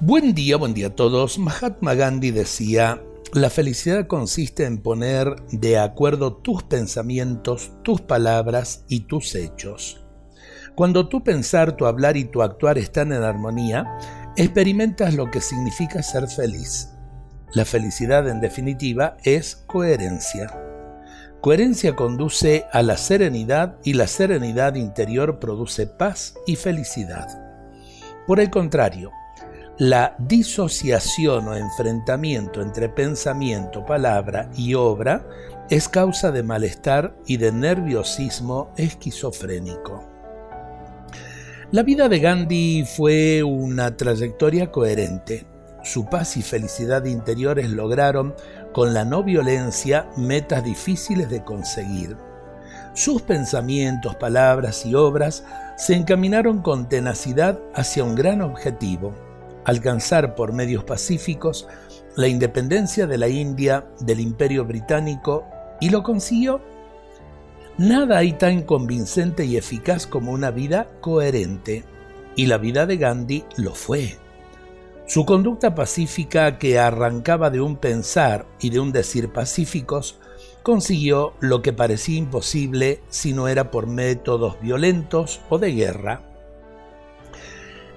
Buen día, buen día a todos. Mahatma Gandhi decía, la felicidad consiste en poner de acuerdo tus pensamientos, tus palabras y tus hechos. Cuando tu pensar, tu hablar y tu actuar están en armonía, experimentas lo que significa ser feliz. La felicidad, en definitiva, es coherencia. Coherencia conduce a la serenidad y la serenidad interior produce paz y felicidad. Por el contrario, la disociación o enfrentamiento entre pensamiento, palabra y obra es causa de malestar y de nerviosismo esquizofrénico. La vida de Gandhi fue una trayectoria coherente. Su paz y felicidad interiores lograron, con la no violencia, metas difíciles de conseguir. Sus pensamientos, palabras y obras se encaminaron con tenacidad hacia un gran objetivo, alcanzar por medios pacíficos la independencia de la India del imperio británico y lo consiguió. Nada hay tan convincente y eficaz como una vida coherente, y la vida de Gandhi lo fue. Su conducta pacífica que arrancaba de un pensar y de un decir pacíficos, consiguió lo que parecía imposible si no era por métodos violentos o de guerra.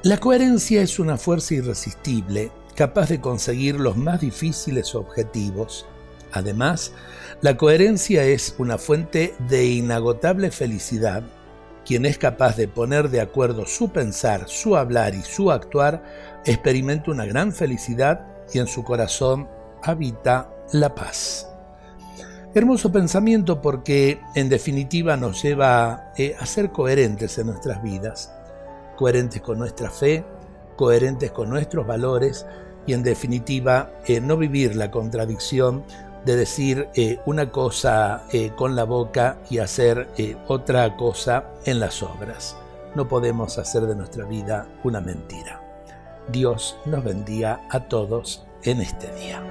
La coherencia es una fuerza irresistible, capaz de conseguir los más difíciles objetivos. Además, la coherencia es una fuente de inagotable felicidad. Quien es capaz de poner de acuerdo su pensar, su hablar y su actuar, experimenta una gran felicidad y en su corazón habita la paz. Hermoso pensamiento porque en definitiva nos lleva eh, a ser coherentes en nuestras vidas coherentes con nuestra fe, coherentes con nuestros valores y en definitiva eh, no vivir la contradicción de decir eh, una cosa eh, con la boca y hacer otra cosa en las obras. No podemos hacer de nuestra vida una mentira. Dios nos bendiga a todos en este día.